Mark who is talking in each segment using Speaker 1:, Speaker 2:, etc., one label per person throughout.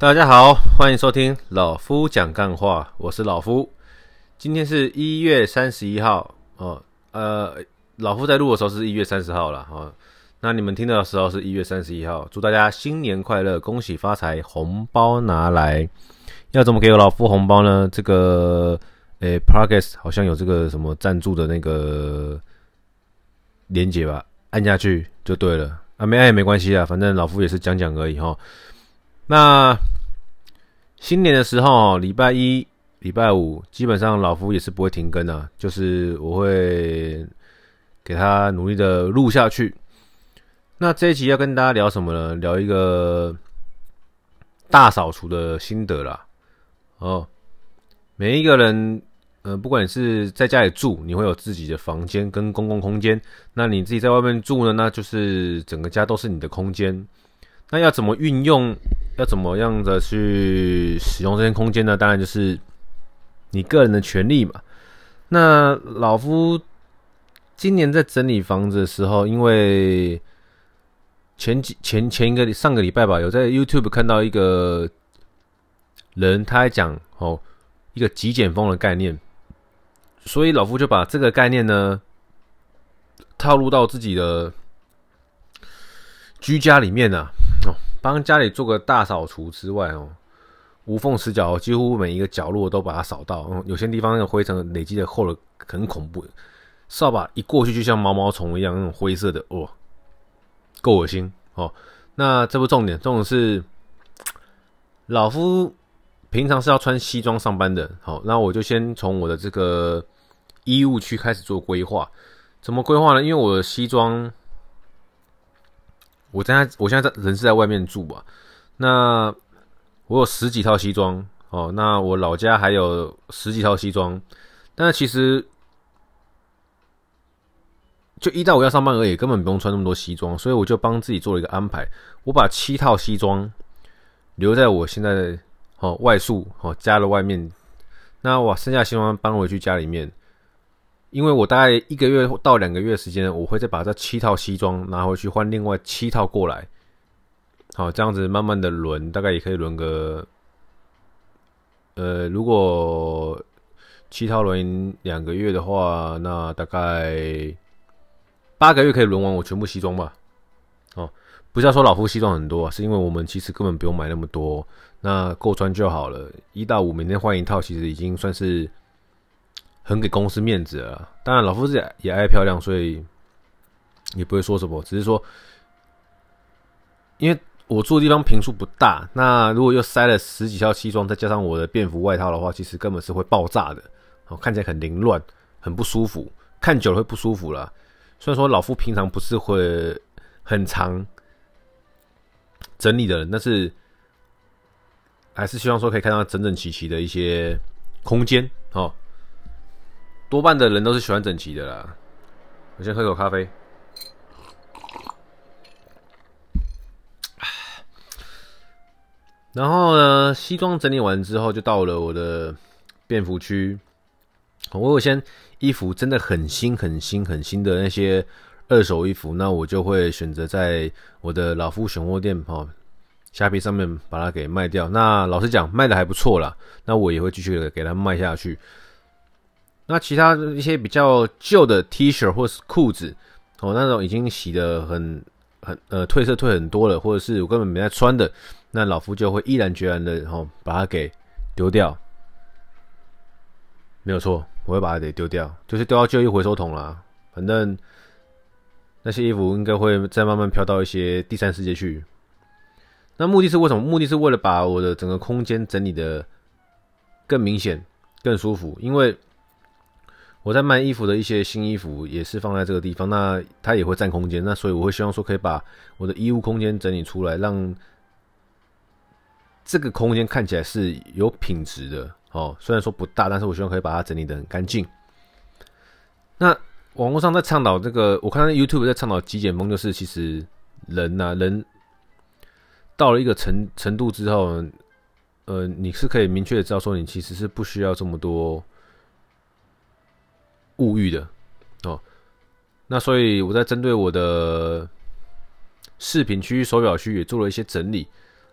Speaker 1: 大家好，欢迎收听老夫讲干话，我是老夫。今天是一月三十一号哦，呃，老夫在录的时候是一月三十号了哦。那你们听到的时候是一月三十一号，祝大家新年快乐，恭喜发财，红包拿来。要怎么给老夫红包呢？这个，诶 Podcast 好像有这个什么赞助的那个连接吧，按下去就对了啊，没按也没关系啊，反正老夫也是讲讲而已哈。那新年的时候，礼拜一、礼拜五，基本上老夫也是不会停更的，就是我会给他努力的录下去。那这一集要跟大家聊什么呢？聊一个大扫除的心得啦。哦，每一个人，呃，不管你是在家里住，你会有自己的房间跟公共空间；那你自己在外面住呢，那就是整个家都是你的空间。那要怎么运用？要怎么样的去使用这些空间呢？当然就是你个人的权利嘛。那老夫今年在整理房子的时候，因为前几前前一个上个礼拜吧，有在 YouTube 看到一个人，他还讲哦一个极简风的概念，所以老夫就把这个概念呢套入到自己的居家里面啊。帮家里做个大扫除之外哦，无缝死角，几乎每一个角落都把它扫到。有些地方那个灰尘累积的厚了，很恐怖。扫把一过去，就像毛毛虫一样，那种灰色的，哇，够恶心哦。那这不重点，重点是老夫平常是要穿西装上班的。好，那我就先从我的这个衣物区开始做规划。怎么规划呢？因为我的西装。我在，我现在在人是在外面住吧？那我有十几套西装哦，那我老家还有十几套西装，但是其实就一到五要上班而已，根本不用穿那么多西装，所以我就帮自己做了一个安排，我把七套西装留在我现在哦外宿哦家的外面，那我剩下西装搬回去家里面。因为我大概一个月到两个月时间，我会再把这七套西装拿回去换另外七套过来，好，这样子慢慢的轮，大概也可以轮个，呃，如果七套轮两个月的话，那大概八个月可以轮完我全部西装吧。哦，不是要说老夫西装很多，是因为我们其实根本不用买那么多，那够穿就好了。一到五每天换一套，其实已经算是。很给公司面子啊！当然，老夫子也爱漂亮，所以也不会说什么。只是说，因为我住的地方平数不大，那如果又塞了十几套西装，再加上我的便服外套的话，其实根本是会爆炸的。哦，看起来很凌乱，很不舒服，看久了会不舒服了。虽然说老夫平常不是会很常整理的人，但是还是希望说可以看到整整齐齐的一些空间哦。多半的人都是喜欢整齐的啦。我先喝口咖啡。然后呢，西装整理完之后，就到了我的便服区。我有些衣服真的很新、很新、很新的那些二手衣服，那我就会选择在我的老夫选货店哦，虾皮上面把它给卖掉。那老实讲，卖的还不错啦。那我也会继续的给它卖下去。那其他一些比较旧的 T 恤或是裤子，哦，那种已经洗得很很呃褪色褪很多了，或者是我根本没在穿的，那老夫就会毅然决然的然后把它给丢掉。没有错，我会把它给丢掉，就是丢到旧衣回收桶啦。反正那些衣服应该会再慢慢飘到一些第三世界去。那目的是为什么？目的是为了把我的整个空间整理的更明显、更舒服，因为。我在卖衣服的一些新衣服也是放在这个地方，那它也会占空间，那所以我会希望说可以把我的衣物空间整理出来，让这个空间看起来是有品质的哦。虽然说不大，但是我希望可以把它整理的很干净。那网络上在倡导这个，我看到 YouTube 在倡导极简风，就是其实人呐、啊，人到了一个程程度之后，呃，你是可以明确的知道说，你其实是不需要这么多。物欲的哦，那所以我在针对我的饰品区、手表区也做了一些整理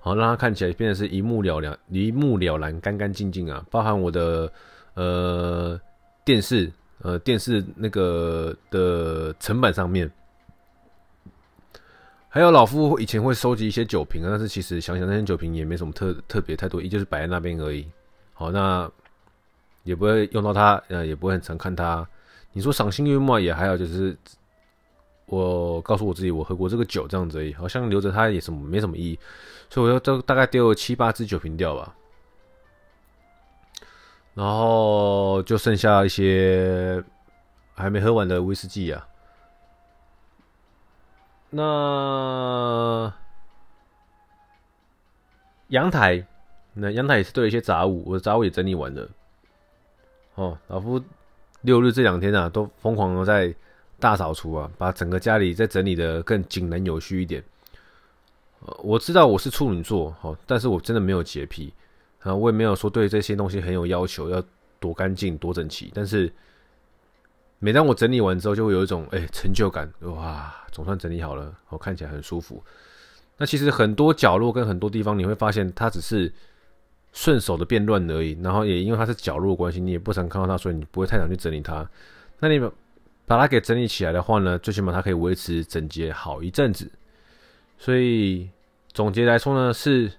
Speaker 1: 好让它看起来变得是一目了然、一目了然、干干净净啊。包含我的呃电视，呃电视那个的层板上面，还有老夫以前会收集一些酒瓶啊，但是其实想想那些酒瓶也没什么特特别太多，也就是摆在那边而已。好，那也不会用到它，呃，也不会很常看它。你说赏心悦目也还好，就是。我告诉我自己，我喝过这个酒这样子而已，好像留着它也什么没什么意义，所以我就大概丢了七八支酒瓶掉吧，然后就剩下一些还没喝完的威士忌啊。那阳台，那阳台也是堆了一些杂物，我的杂物也整理完了。哦，老夫六日这两天啊，都疯狂的在。大扫除啊，把整个家里再整理得更井然有序一点。我知道我是处女座，哦，但是我真的没有洁癖啊，我也没有说对这些东西很有要求，要多干净、多整齐。但是每当我整理完之后，就会有一种哎、成就感，哇，总算整理好了，我看起来很舒服。那其实很多角落跟很多地方，你会发现它只是顺手的变乱而已。然后也因为它是角落关系，你也不常看到它，所以你不会太想去整理它。那你。把它给整理起来的话呢，最起码它可以维持整洁好一阵子。所以总结来说呢，是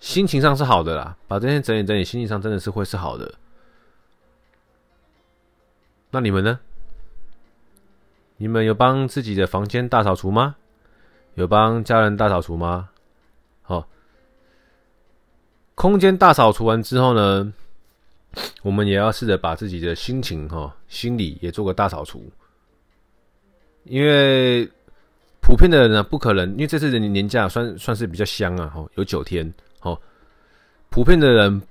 Speaker 1: 心情上是好的啦。把这些整理整理，心情上真的是会是好的。那你们呢？你们有帮自己的房间大扫除吗？有帮家人大扫除吗？好，空间大扫除完之后呢？我们也要试着把自己的心情哈、心理也做个大扫除，因为普遍的人呢，不可能，因为这次的年假算算是比较香啊，哈，有九天，哈，普遍的人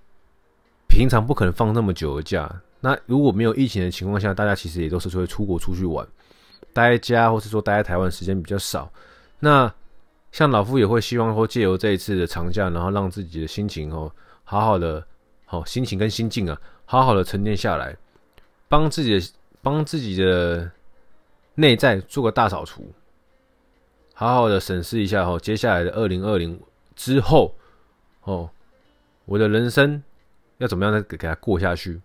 Speaker 1: 平常不可能放那么久的假。那如果没有疫情的情况下，大家其实也都是会出国出去玩，待在家或是说待在台湾时间比较少。那像老夫也会希望说，借由这一次的长假，然后让自己的心情哦，好好的。好，心情跟心境啊，好好的沉淀下来，帮自己的帮自己的内在做个大扫除，好好的审视一下哦，接下来的二零二零之后，哦，我的人生要怎么样的给给他过下去？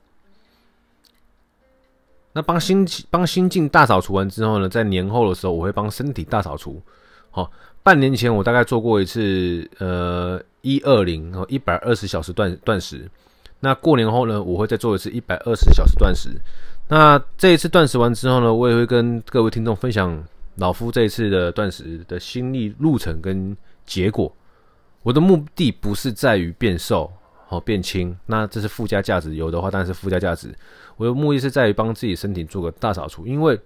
Speaker 1: 那帮心帮心境大扫除完之后呢，在年后的时候，我会帮身体大扫除。好，半年前我大概做过一次，呃，一二零哦，一百二十小时断断食。那过年后呢，我会再做一次一百二十小时断食。那这一次断食完之后呢，我也会跟各位听众分享老夫这一次的断食的心历路程跟结果。我的目的不是在于变瘦、好变轻，那这是附加价值，有的话当然是附加价值。我的目的是在于帮自己身体做个大扫除，因为。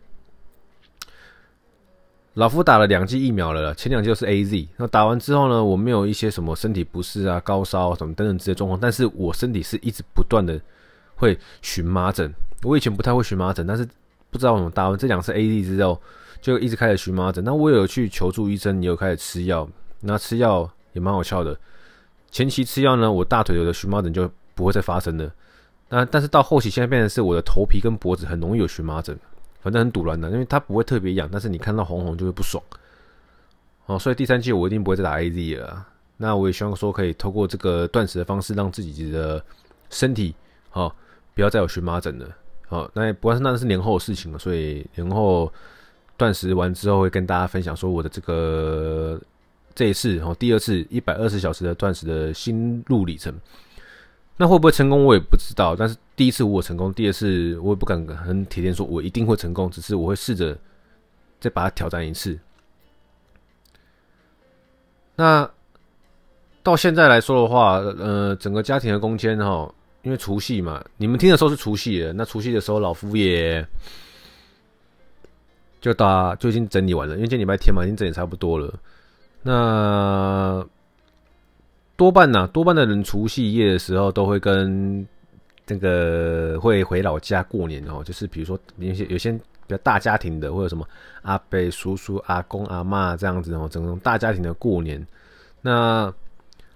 Speaker 1: 老夫打了两剂疫苗了，前两剂是 AZ。那打完之后呢，我没有一些什么身体不适啊、高烧什么等等这些状况，但是我身体是一直不断的会荨麻疹。我以前不太会荨麻疹，但是不知道为什么打完这两次 AZ 之后，就一直开始荨麻疹。那我有去求助医生，也有开始吃药。那吃药也蛮好笑的，前期吃药呢，我大腿有的荨麻疹就不会再发生了。那但是到后期，现在变成是我的头皮跟脖子很容易有荨麻疹。反正很堵乱的，因为它不会特别痒，但是你看到红红就会不爽。哦，所以第三季我一定不会再打 AZ 了。那我也希望说可以透过这个断食的方式，让自己的身体哦不要再有荨麻疹了。哦，那不管是那是年后的事情了，所以年后断食完之后会跟大家分享说我的这个这一次哦第二次一百二十小时的断食的心路里程。那会不会成功，我也不知道。但是第一次我成功，第二次我也不敢很铁定说我一定会成功，只是我会试着再把它挑战一次。那到现在来说的话，呃，整个家庭的空间哈，因为除夕嘛，你们听的时候是除夕的，那除夕的时候老夫也就打就已经整理完了，因为今天礼拜天嘛，已经整理差不多了。那多半呐、啊，多半的人除夕夜的时候都会跟这个会回老家过年哦，就是比如说有些有些比较大家庭的，或者什么阿伯、叔叔、阿公、阿嬷这样子哦，整种大家庭的过年。那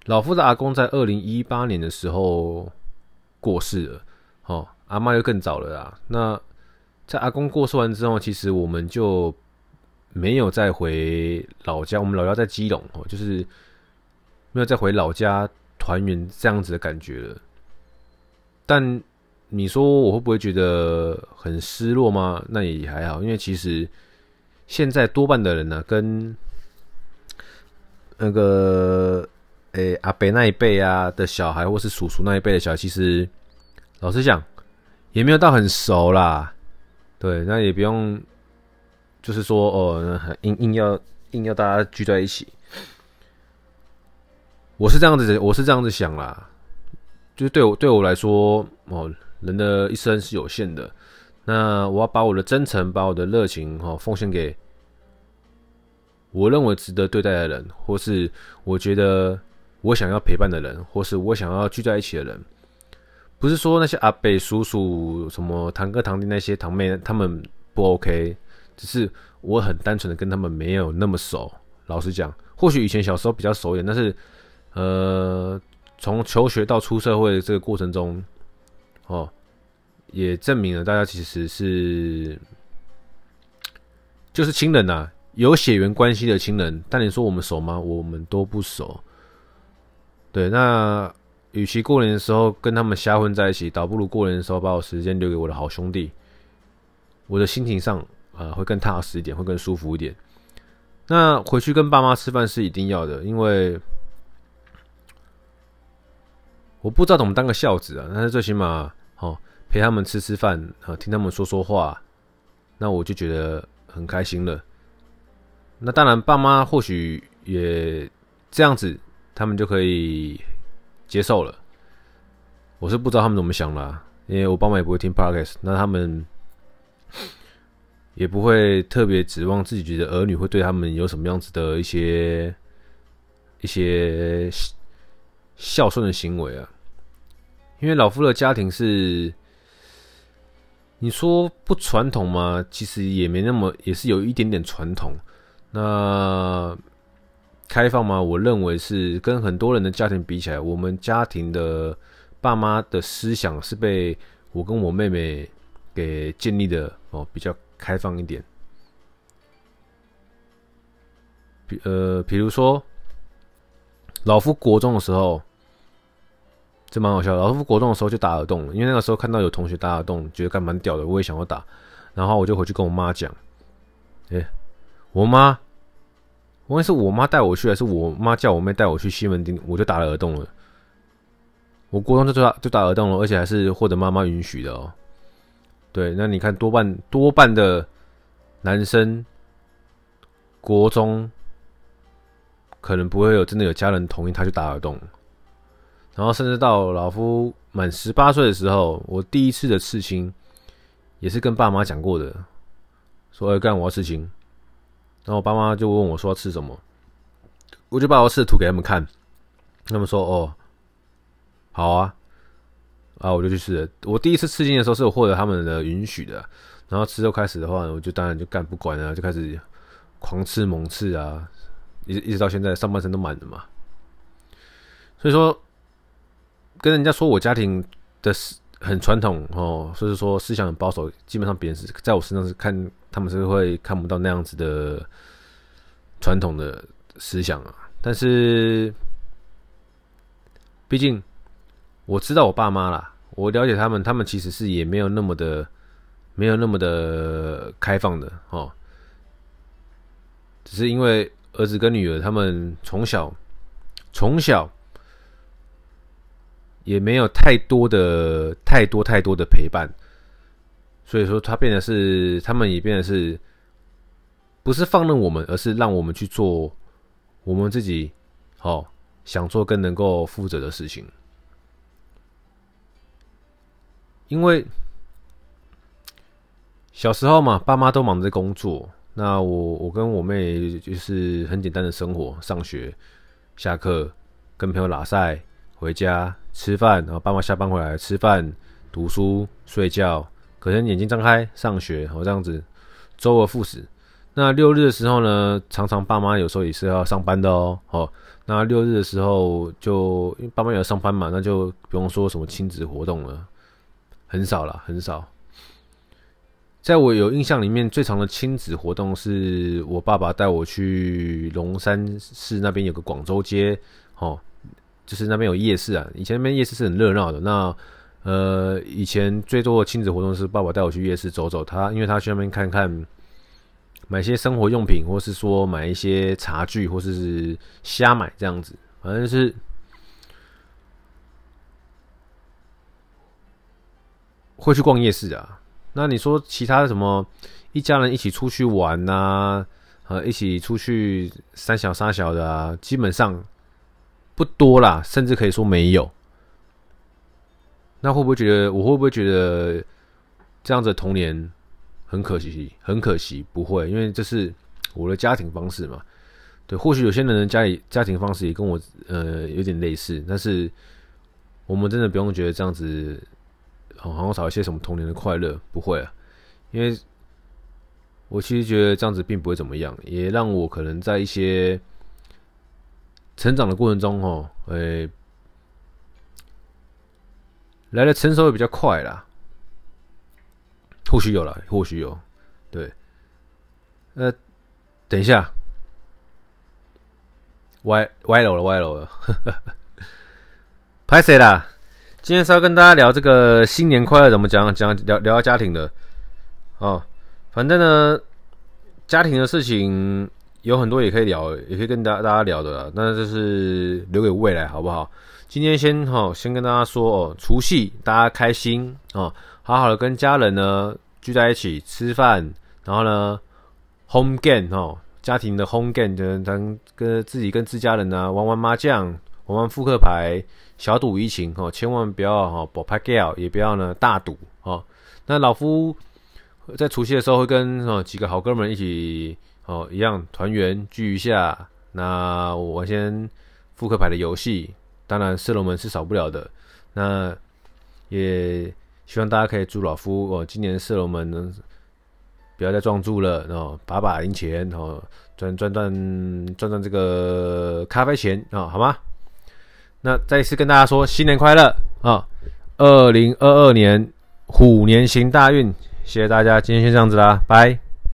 Speaker 1: 老夫的阿公在二零一八年的时候过世了，哦，阿嬷又更早了啦。那在阿公过世完之后，其实我们就没有再回老家，我们老家在基隆哦，就是没有再回老家团圆这样子的感觉了。但你说我会不会觉得很失落吗？那也还好，因为其实现在多半的人呢、跟那个诶、阿伯那一辈啊的小孩，或是叔叔那一辈的小孩，其实老实讲也没有到很熟啦。对，那也不用。就是说，哦，硬硬要硬要大家聚在一起，我是这样子，我是这样子想啦。就是对我对我来说，哦，人的一生是有限的，那我要把我的真诚、把我的热情，哈，奉献给我认为值得对待的人，或是我觉得我想要陪伴的人，或是我想要聚在一起的人。不是说那些阿伯、叔叔、什么堂哥、堂弟那些堂妹他们不 OK。只是我很单纯的跟他们没有那么熟，老实讲，或许以前小时候比较熟一点，但是，呃，从求学到出社会的这个过程中，哦，也证明了大家其实是就是亲人呐、有血缘关系的亲人。但你说我们熟吗？我们都不熟。对，那与其过年的时候跟他们瞎混在一起，倒不如过年的时候把我时间留给我的好兄弟，我的心情上。呃，会更踏实一点，会更舒服一点。那回去跟爸妈吃饭是一定要的，因为我不知道怎么当个孝子啊。但是最起码，哦，陪他们吃吃饭啊，听他们说说话，那我就觉得很开心了。那当然，爸妈或许也这样子，他们就可以接受了。我是不知道他们怎么想啦，因为我爸妈也不会听 Podcast，那他们。也不会特别指望自己的儿女会对他们有什么样子的一些一些孝顺的行为啊，因为老夫的家庭是你说不传统吗？其实也没那么，也是有一点点传统。那开放吗？我认为是跟很多人的家庭比起来，我们家庭的爸妈的思想是被我跟我妹妹给建立的哦，比较。开放一点，比呃，比如说，老夫国中的时候，这蛮好笑的。老夫国中的时候就打耳洞，因为那个时候看到有同学打耳洞，觉得干蛮屌的，我也想要打。然后我就回去跟我妈讲，哎、欸，我妈，无论是我妈带我去，还是我妈叫我妹带我去西门町，我就打了耳洞了。我国中就打就打耳洞了，而且还是获得妈妈允许的哦。对，那你看多半多半的男生，国中可能不会有真的有家人同意他去打耳洞，然后甚至到老夫满十八岁的时候，我第一次的刺青也是跟爸妈讲过的，说要干我要刺青，然后我爸妈就问我说要刺什么，我就把我刺的图给他们看，他们说哦，好啊。啊，我就去试了。我第一次刺青的时候是有获得他们的允许的，然后之后开始的话，我就当然就干不管了，就开始狂刺猛刺啊，一直一直到现在上半身都满了嘛。所以说，跟人家说我家庭的很传统哦，所以说思想很保守，基本上别人是在我身上是看他们是会看不到那样子的传统的思想啊。但是，毕竟。我知道我爸妈啦，我了解他们，他们其实是也没有那么的，没有那么的开放的哦。只是因为儿子跟女儿他们从小从小也没有太多的太多太多的陪伴，所以说他变得是，他们也变得是，不是放任我们，而是让我们去做我们自己哦想做更能够负责的事情。因为小时候嘛，爸妈都忙着工作，那我我跟我妹就是很简单的生活，上学、下课、跟朋友拉赛、回家吃饭，然后爸妈下班回来吃饭、读书、睡觉，可能眼睛张开上学，然后这样子周而复始。那六日的时候呢，常常爸妈有时候也是要上班的哦。哦，那六日的时候就因为爸妈也要上班嘛，那就不用说什么亲子活动了。很少了，很少。在我有印象里面，最长的亲子活动是我爸爸带我去龙山市那边有个广州街，哦，就是那边有夜市啊。以前那边夜市是很热闹的。那呃，以前最多的亲子活动是爸爸带我去夜市走走，他因为他去那边看看，买些生活用品，或是说买一些茶具，或是是瞎买这样子，反正是会去逛夜市啊。那你说其他的什么一家人一起出去玩呐、啊，呃，一起出去三小三小的啊，基本上不多啦，甚至可以说没有。那会不会觉得我会不会觉得这样子的童年很可惜？很可惜，不会，因为这是我的家庭方式嘛。对，或许有些人的家里家庭方式也跟我呃有点类似，但是我们真的不用觉得这样子。好像少一些什么童年的快乐，不会啊，因为我其实觉得这样子并不会怎么样，也让我可能在一些成长的过程中，哦，诶，来的成熟也比较快啦，或许有啦，或许有，对，呃，等一下，歪歪楼了，歪楼了，拍谁啦？今天是要跟大家聊这个新年快乐怎么讲讲聊聊家庭的。哦，反正呢，家庭的事情有很多也可以聊，也可以跟大大家聊的啦，那就是留给未来好不好？今天先哈、哦，先跟大家说哦，除夕大家开心哦，好好的跟家人呢聚在一起吃饭，然后呢，home game 哦，家庭的 home game 就当跟自己跟自家人呢玩玩麻将，玩玩扑克牌。小赌怡情哦，千万不要哈博拍 gal，也不要呢大赌哦。那老夫在除夕的时候会跟哦几个好哥们一起哦一样团圆聚一下。那我先复刻牌的游戏，当然射龙门是少不了的。那也希望大家可以祝老夫哦今年射龙门呢不要再撞柱了哦，把把赢钱哦，赚赚赚赚赚这个咖啡钱啊、哦，好吗？那再一次跟大家说新年快乐啊！二零二二年虎年行大运，谢谢大家，今天先这样子啦，拜。